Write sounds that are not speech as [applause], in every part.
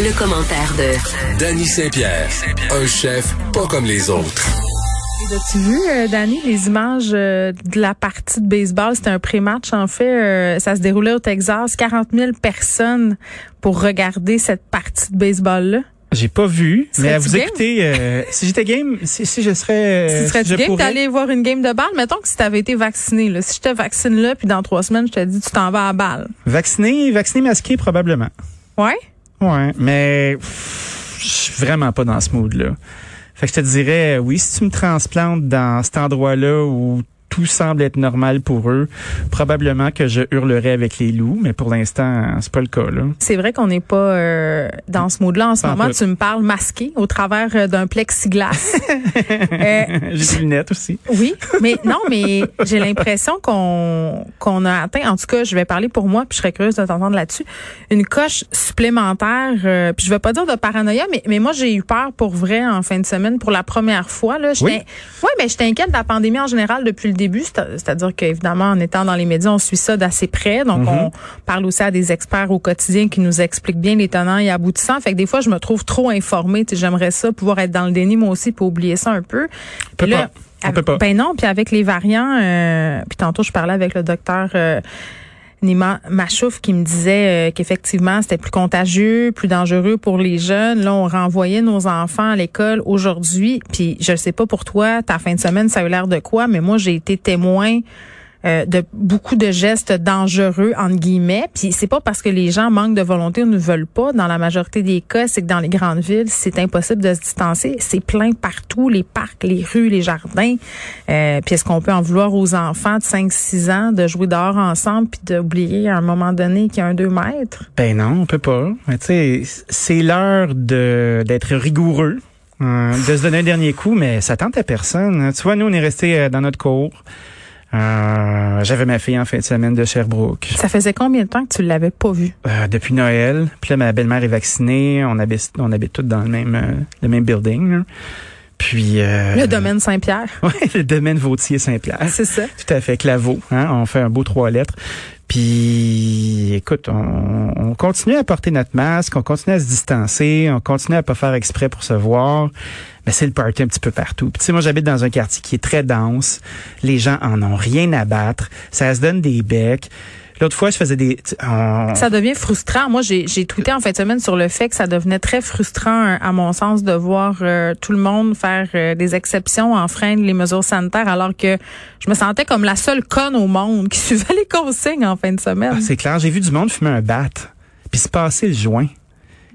Le, commentaire de Danny Saint-Pierre, un chef pas comme les autres. As-tu vu, euh, Danny, les images euh, de la partie de baseball? C'était un pré-match, en fait. Euh, ça se déroulait au Texas. 40 000 personnes pour regarder cette partie de baseball-là. J'ai pas vu, mais à vous Serais-tu écouter, euh, [laughs] si j'étais game, si, si je serais, Si euh, serais-tu je game pourrais- d'aller voir une game de balle? Mettons que si t'avais été vacciné, là. Si je te vaccine là, puis dans trois semaines, je te dis tu t'en vas à balle. Vacciné, vacciné, masqué probablement. Ouais? Ouais, mais je suis vraiment pas dans ce mood-là. Fait que je te dirais, oui, si tu me transplantes dans cet endroit-là où tout semble être normal pour eux, probablement que je hurlerais avec les loups, mais pour l'instant, c'est pas le cas, là. C'est vrai qu'on n'est pas euh, dans ce mode-là en ce moment. Tu me parles masqué au travers euh, d'un plexiglas. [laughs] Euh, J'ai des lunettes aussi. Oui, mais non, mais j'ai l'impression qu'on qu'on a atteint. En tout cas, je vais parler pour moi, puis je serais curieuse de t'entendre là-dessus. Une coche supplémentaire. euh, puis je vais pas dire de paranoïa, mais mais moi j'ai eu peur pour vrai en fin de semaine pour la première fois. Là, Oui. ouais, mais j'étais inquiète de la pandémie en général depuis le début. C'est- C'est-à-dire qu'évidemment, en étant dans les médias, on suit ça d'assez près. Donc on parle aussi à des experts au quotidien qui nous expliquent bien les tenants et aboutissants. Fait que des fois, je me trouve trop informée. J'aimerais ça pouvoir être dans le déni moi aussi, puis oublier ça un peu. peut Puis là, pas. On peut pas. ben non, puis avec les variants, euh, puis tantôt je parlais avec le docteur euh, Nima Machouf qui me disait euh, qu'effectivement c'était plus contagieux, plus dangereux pour les jeunes. Là, on renvoyait nos enfants à l'école aujourd'hui. Puis je sais pas pour toi, ta fin de semaine, ça a eu l'air de quoi, mais moi j'ai été témoin euh, de beaucoup de gestes dangereux entre guillemets. Puis c'est pas parce que les gens manquent de volonté ou ne veulent pas. Dans la majorité des cas, c'est que dans les grandes villes, c'est impossible de se distancer. C'est plein partout, les parcs, les rues, les jardins. Euh, puis est-ce qu'on peut en vouloir aux enfants de 5-6 ans de jouer dehors ensemble puis d'oublier à un moment donné qu'il y a un 2 mètres? Ben non, on peut pas. Tu sais, c'est l'heure de d'être rigoureux, euh, de se donner un dernier coup, mais ça tente à personne. Tu vois, nous, on est restés dans notre cours. Euh, J'avais ma fille en fin de semaine de Sherbrooke. Ça faisait combien de temps que tu l'avais pas vu? Euh, depuis Noël. Puis là, ma belle-mère est vaccinée. On habite, on habite tous dans le même, euh, le même building. là. Puis... Euh, Le domaine Saint-Pierre. [laughs] Ouais, le domaine Vautier-Saint-Pierre. C'est ça. Tout à fait, Claveau. Hein? On fait un beau trois lettres. Puis, écoute, on, on continue à porter notre masque, on continue à se distancer, on continue à pas faire exprès pour se voir. Mais c'est le party un petit peu partout. Puis, tu sais, moi, j'habite dans un quartier qui est très dense. Les gens en ont rien à battre. Ça se donne des becs. L'autre fois, je faisais des... on- Ça devient frustrant. Moi, j'ai j'ai tweeté en fin de semaine sur le fait que ça devenait très frustrant, euh, à mon sens, de voir euh, tout le monde faire euh, des exceptions, enfreindre les mesures sanitaires, alors que je me sentais comme la seule conne au monde qui [laughs] suivait les consignes en fin de semaine. Ah, c'est clair, j'ai vu du monde fumer un bat, puis se passer le joint.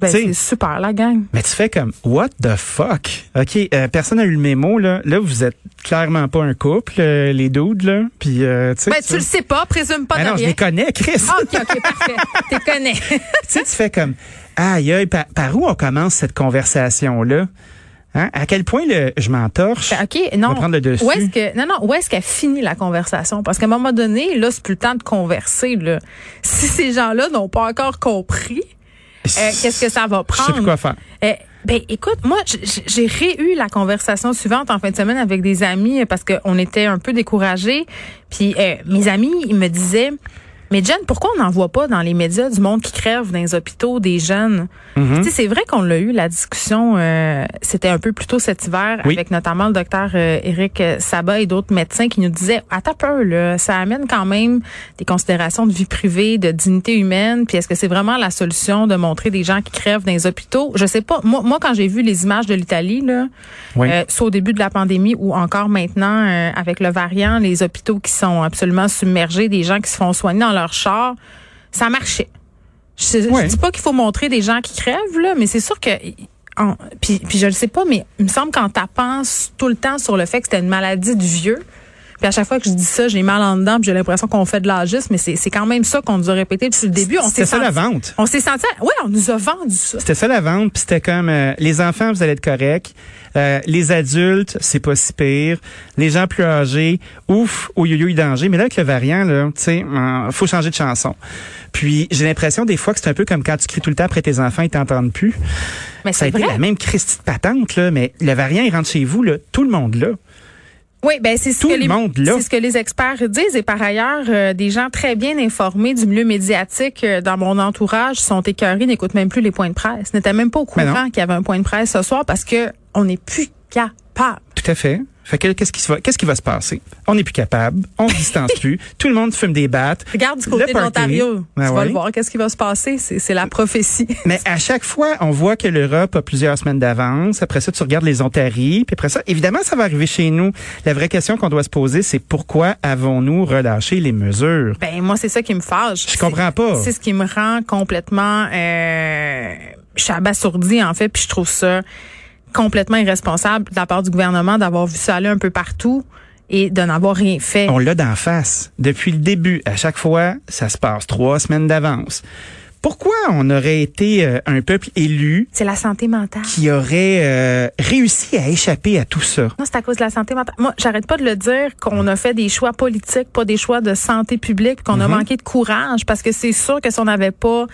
Ben, c'est super, la gang. Mais tu fais comme what the fuck? Ok, euh, personne n'a eu le mémo là. Là, vous êtes clairement pas un couple, euh, les dudes là. Puis euh, tu sais. Ben, tu le sais pas, présume pas Ah de non, je les connais, Chris. Ah, OK, OK, parfait. [laughs] T'es connais. tu sais, tu fais comme aïe aïe. Par, par où on commence cette conversation là Hein? À quel point le, je m'entorche? Ben, OK, non. On va prendre le dessus. Où est-ce que non non, où est-ce qu'elle finit la conversation? Parce qu'à un moment donné, là, c'est plus le temps de converser là. Si ces gens-là n'ont pas encore compris, qu'est-ce que ça va Je sais prendre? plus quoi faire. Euh, ben écoute, moi j'ai réu la conversation suivante en fin de semaine avec des amis euh, parce qu'on était un peu découragés. Puis euh, mes amis, ils me disaient mais Jen, pourquoi on n'en voit pas dans les médias du monde qui crève dans les hôpitaux des jeunes? Tu sais, c'est vrai qu'on l'a eu, la discussion, euh, c'était un peu plus tôt cet hiver, Oui. avec notamment le docteur euh, Éric Sabat et d'autres médecins qui nous disaient, attends peu, là, ça amène quand même des considérations de vie privée, de dignité humaine, puis est-ce que c'est vraiment la solution de montrer des gens qui crèvent dans les hôpitaux? Je sais pas. Moi, moi quand j'ai vu les images de l'Italie, là, Oui. euh, soit au début de la pandémie ou encore maintenant euh, avec le variant, les hôpitaux qui sont absolument submergés, des gens qui se font soigner dans leur char, ça marchait. Je, je Ouais. dis pas qu'il faut montrer des gens qui crèvent là, mais c'est sûr que en- puis puis je le sais pas, mais il me semble tu penses tout le temps sur le fait que c'était une maladie du vieux. Puis à chaque fois que je dis ça, j'ai mal en dedans, puis j'ai l'impression qu'on fait de l'agisme, mais c'est quand même ça qu'on nous a répété depuis le début. C'était ça la vente. On s'est senti, ouais, on nous a vendu ça. C'était ça la vente, puis c'était comme euh, les enfants, vous allez être corrects. Euh, les adultes, c'est pas si pire. Les gens plus âgés, ouf, au yo danger. Mais là, avec le variant, là, tu sais, euh, faut changer de chanson. Puis j'ai l'impression des fois que c'est un peu comme quand tu cries tout le temps après tes enfants, ils t'entendent plus. Mais Ça a été la même Christie de patente, là, mais le variant, il rentre chez vous, là, tout le monde là. Oui, ben c'est ce que le les ce que experts disent et par ailleurs euh, des gens très bien informés du milieu médiatique euh, dans mon entourage sont écœurés, n'écoutent même plus les points de presse, n'étaient même pas au non. courant qu'il y avait un point de presse ce soir parce que on n'est plus capable. Tout à fait. Fait que qu'est-ce qui va, qu'est-ce qui va se passer? On n'est plus capable, on se distance [laughs] plus, tout le monde fume des battes. Regarde du côté Le de l'Ontario, Ben tu vas le voir, qu'est-ce qui va se passer, c'est c'est la prophétie. [laughs] Mais à chaque fois, on voit que l'Europe a plusieurs semaines d'avance. Après ça, tu regardes les Ontaries. Puis après ça, évidemment, ça va arriver chez nous. La vraie question qu'on doit se poser, c'est pourquoi avons-nous relâché les mesures? Ben moi c'est ça qui me fâche. Je comprends pas. C'est ce qui me rend complètement euh, je suis abasourdie en fait, puis je trouve ça complètement irresponsable de la part du gouvernement d'avoir vu ça aller un peu partout et de n'avoir rien fait. On l'a d'en face. Depuis le début, à chaque fois, ça se passe trois semaines d'avance. Pourquoi on aurait été euh, un peuple élu C'est la santé mentale. qui aurait euh, réussi à échapper à tout ça? Non, c'est à cause de la santé mentale. Moi, j'arrête pas de le dire qu'on a fait des choix politiques, pas des choix de santé publique, qu'on a Mhm. manqué de courage, parce que c'est sûr que si on n'avait pas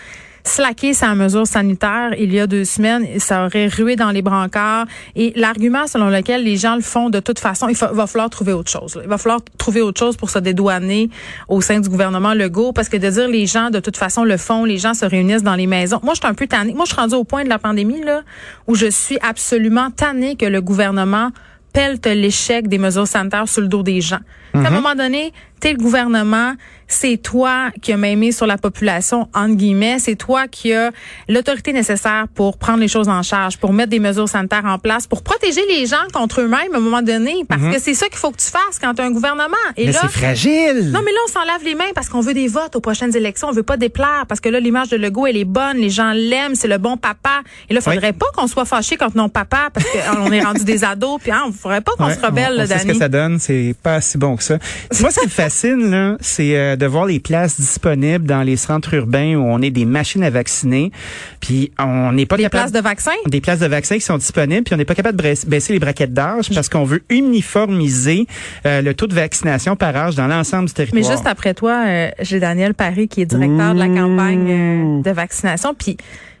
slacké sa mesure sanitaire il y a deux semaines, ça aurait rué dans les brancards. Et l'argument selon lequel les gens le font de toute façon, il fa- va falloir trouver autre chose. là. Il va falloir trouver autre chose pour se dédouaner au sein du gouvernement Legault, parce que de dire les gens de toute façon le font, les gens se réunissent dans les maisons. Moi, je suis un peu tannée. Moi, je suis rendue au point de la pandémie là où je suis absolument tannée que le gouvernement pelte l'échec des mesures sanitaires sur le dos des gens. À un moment donné, t'es le gouvernement, c'est toi qui as mis sur la population, entre guillemets, c'est toi qui as l'autorité nécessaire pour prendre les choses en charge, pour mettre des mesures sanitaires en place, pour protéger les gens contre eux-mêmes à un moment donné, parce que c'est ça qu'il faut que tu fasses quand tu as un gouvernement. Et Mais c'est fragile. non, mais là, on s'en lave les mains parce qu'on veut des votes aux prochaines élections. On veut pas déplaire parce que là, l'image de Legault, elle est bonne. Les gens l'aiment. C'est le bon papa. Et là, faudrait pas qu'on soit fâché contre non papa parce qu'on est rendu des ados. Puis, hein, faudrait pas qu'on Ouais, se rebelle, on, là, on sait ce que ça donne, c'est pas si bon que ça. Moi, ce qui me fascine, là, c'est euh, de voir les places disponibles dans les centres urbains où on est des machines à vacciner, puis on n'est pas Des capable places de vaccins. des places de vaccins qui sont disponibles, puis on n'est pas capable de baisser- les braquettes d'âge parce qu'on veut uniformiser euh, le taux de vaccination par âge dans l'ensemble du Mais territoire. juste après toi, euh, j'ai Daniel Paris qui est directeur de la campagne euh, de vaccination. Puis,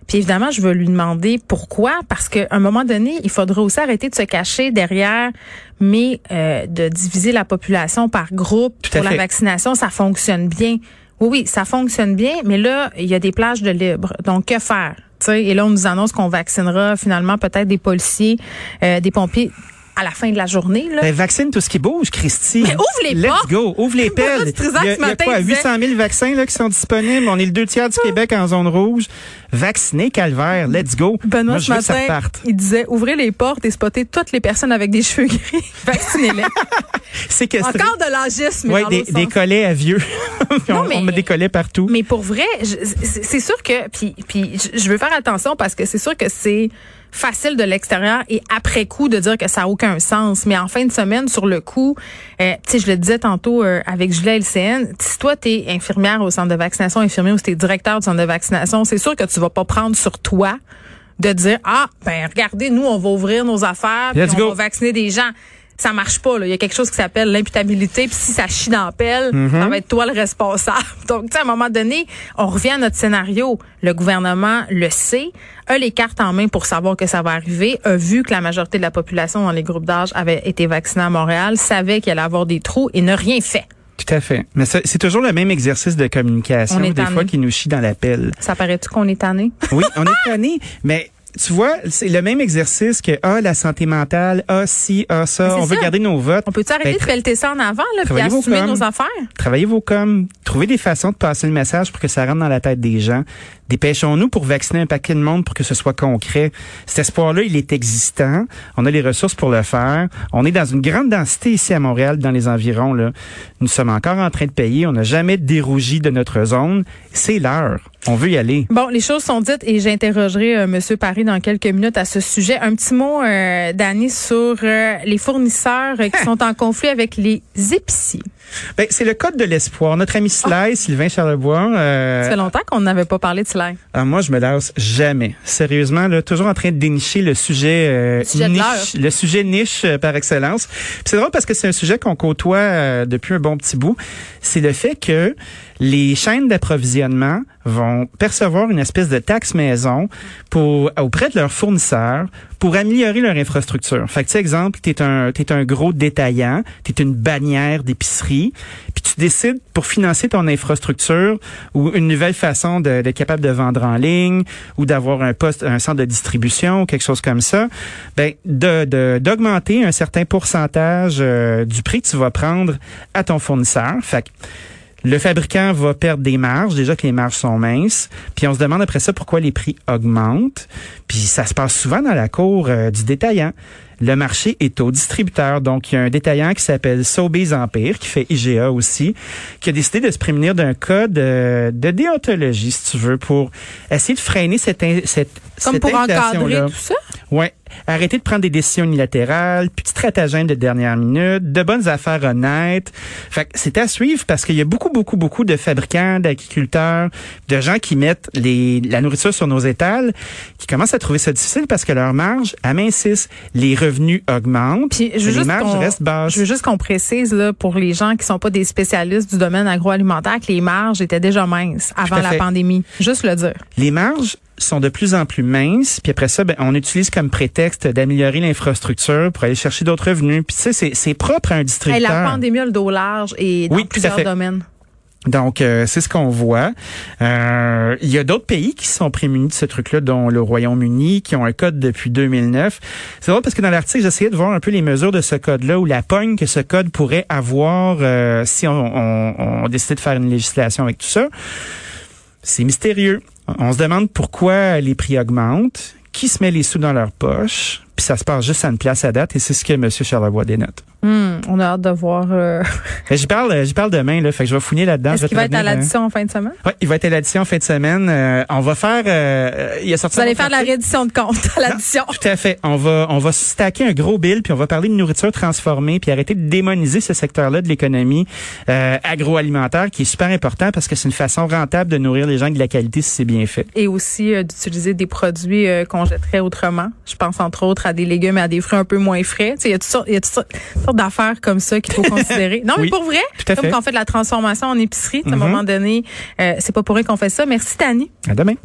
puis évidemment, je veux lui demander pourquoi. Parce qu'à un moment donné, il faudra aussi arrêter de se cacher derrière, mais euh, de diviser la population par groupe pour la vaccination, ça fonctionne bien. Oui, oui, ça fonctionne bien, mais là, il y a des plages de libre. Donc, que faire? Tu sais, et là, on nous annonce qu'on vaccinera finalement peut-être des policiers, euh, des pompiers à la fin de la journée. Là. Ben, vaccine tout ce qui bouge, Christy. Mais ouvre les Let's portes. go. Ouvre les [laughs] pelles. Il y a, ce il y a quoi? il disait- 800 000 vaccins là, qui sont disponibles? On est le deux tiers du Québec en zone rouge. Vacciné, calvaire. Let's go. Benoît, Moi, ce je ça matin, il disait ouvrez les portes et spottez toutes les personnes avec des cheveux gris. [laughs] Vaccinez-les. Encore de l'agisme. mais Oui, des, des collets à vieux. [laughs] Puis Non, on, mais- on met des collets partout. Mais pour vrai, c'est sûr que puis puis je- veux faire attention parce que c'est sûr que c'est facile de l'extérieur et après coup de dire que ça a aucun sens. Mais en fin de semaine, sur le coup, euh, tu sais, je le disais tantôt euh, avec Julia LCN, si toi t'es infirmière au centre de vaccination, infirmier ou si t'es directeur du centre de vaccination, c'est sûr que tu vas pas prendre sur toi de dire ah ben regardez nous on va ouvrir nos affaires puis on go. va vacciner des gens. Ça marche pas là. Il y a quelque chose qui s'appelle l'imputabilité. Puis si ça chie dans la pelle, Mm-hmm. ça va être toi le responsable. [laughs] Donc tu sais à un moment donné, on revient à notre scénario. Le gouvernement le sait, a les cartes en main pour savoir que ça va arriver, a vu que la majorité de la population dans les groupes d'âge avait été vaccinée à Montréal, savait qu'il allait avoir des trous et n'a rien fait. Tout à fait. Mais c'est toujours le même exercice de communication, des tanné. fois, qui nous chie dans la pelle. Ça paraît-tu qu'on est tanné? Oui, on est [laughs] tanné, mais tu vois, c'est le même exercice que ah la santé mentale, ah si, ah ça, on veut garder nos votes. On peut-tu arrêter Ben, de pelleter ça en avant là, puis assumer coms. nos affaires? Travaillez vos coms, trouvez des façons de passer le message pour que ça rentre dans la tête des gens. Dépêchons-nous pour vacciner un paquet de monde pour que ce soit concret. Cet espoir-là, il est existant. On a les ressources pour le faire. On est dans une grande densité ici à Montréal, dans les environs. Là. Nous sommes encore en train de payer. On n'a jamais dérougi de notre zone. C'est l'heure. On veut y aller. Bon, les choses sont dites et j'interrogerai euh, Monsieur Paris dans quelques minutes à ce sujet. Un petit mot, euh, Dani, sur euh, les fournisseurs euh, qui sont en conflit avec les épiciers. Ben, c'est le code de l'espoir. Notre ami Sly, Sylvain Charlebois. Euh, ça fait longtemps qu'on n'avait pas parlé de Sly. Ah, moi, je me lasse jamais. Sérieusement, là, toujours en train de dénicher le sujet, euh, niche, le sujet niche euh, par excellence. c'est drôle parce que c'est un sujet qu'on côtoie euh, depuis un bon petit bout. C'est le fait que les chaînes d'approvisionnement vont percevoir une espèce de taxe maison pour auprès de leurs fournisseurs pour améliorer leur infrastructure. Fait que, tu exemple, tu es un, es un gros détaillant, tu es une bannière d'épicerie, puis tu décides pour financer ton infrastructure ou une nouvelle façon d'être capable de vendre en ligne ou d'avoir un poste, un centre de distribution ou quelque chose comme ça, ben de d'augmenter un certain pourcentage euh, du prix que tu vas prendre à ton fournisseur. Fait que, le fabricant va perdre des marges, déjà que les marges sont minces, puis on se demande après ça pourquoi les prix augmentent. Puis ça se passe souvent dans la cour euh, du détaillant. Le marché est au distributeur. Donc, il y a un détaillant qui s'appelle Sobeys Empire, qui fait IGA aussi, qui a décidé de se prémunir d'un code euh, de déontologie, si tu veux, pour essayer de freiner cette, cette, Comme pour encadrer tout ça? Ouais. Arrêter de prendre des décisions unilatérales, puis de stratagèmes de dernière minute, de bonnes affaires honnêtes. Fait que c'est à suivre parce qu'il y a beaucoup, beaucoup, beaucoup de fabricants, d'agriculteurs, de gens qui mettent les, la nourriture sur nos étals, qui commencent à trouver ça difficile parce que leurs marges amincissent, les revenus augmentent, puis les marges restent basses. Je veux juste qu'on précise là pour les gens qui sont pas des spécialistes du domaine agroalimentaire que les marges étaient déjà minces avant la pandémie. Juste le dire. Les marges sont de plus en plus minces. Puis après ça, ben, on utilise comme prétexte d'améliorer l'infrastructure pour aller chercher d'autres revenus. Puis tu sais, c'est propre à un distributeur. la pandémie a le dos large et dans plusieurs domaines. Donc, euh, c'est ce qu'on voit. Euh, il y a d'autres pays qui sont prémunis de ce truc-là, dont le Royaume-Uni, qui ont un code depuis 2009. C'est drôle parce que dans l'article, j'essayais de voir un peu les mesures de ce code-là ou la pogne que ce code pourrait avoir euh, si on, on, on décidait de faire une législation avec tout ça. C'est mystérieux. On se demande pourquoi les prix augmentent, qui se met les sous dans leur poche, puis ça se passe juste à une place à date, et c'est ce que M. Charlevoix dénote. Hmm, on a hâte de voir. Euh... [laughs] Ben, j'y parle, j'y parle demain là, fait que je vais fouiller là-dedans. Est-ce qu'il va être à l'addition en fin de semaine? Oui, il va être à l'addition en fin de semaine. Euh, on va faire. Euh, il a sorti. Vous allez faire de la réédition de compte à l'addition. Tout à fait. On va, on va stacker un gros bill, puis on va parler de nourriture transformée, puis arrêter de démoniser ce secteur-là de l'économie euh, agroalimentaire, qui est super important parce que c'est une façon rentable de nourrir les gens de la qualité si c'est bien fait. Et aussi d'utiliser des produits qu'on jetterait autrement. Je pense entre autres à des légumes et à des fruits un peu moins frais. Il y a sortes, il y a toutes sortes d'affaires comme ça qu'il faut [laughs] considérer. Non, mais pour vrai, comme quand on fait de la transformation en épicerie, à un mm-hmm. moment donné, euh, c'est pas pour rien qu'on fait ça. Merci, Tani. À demain.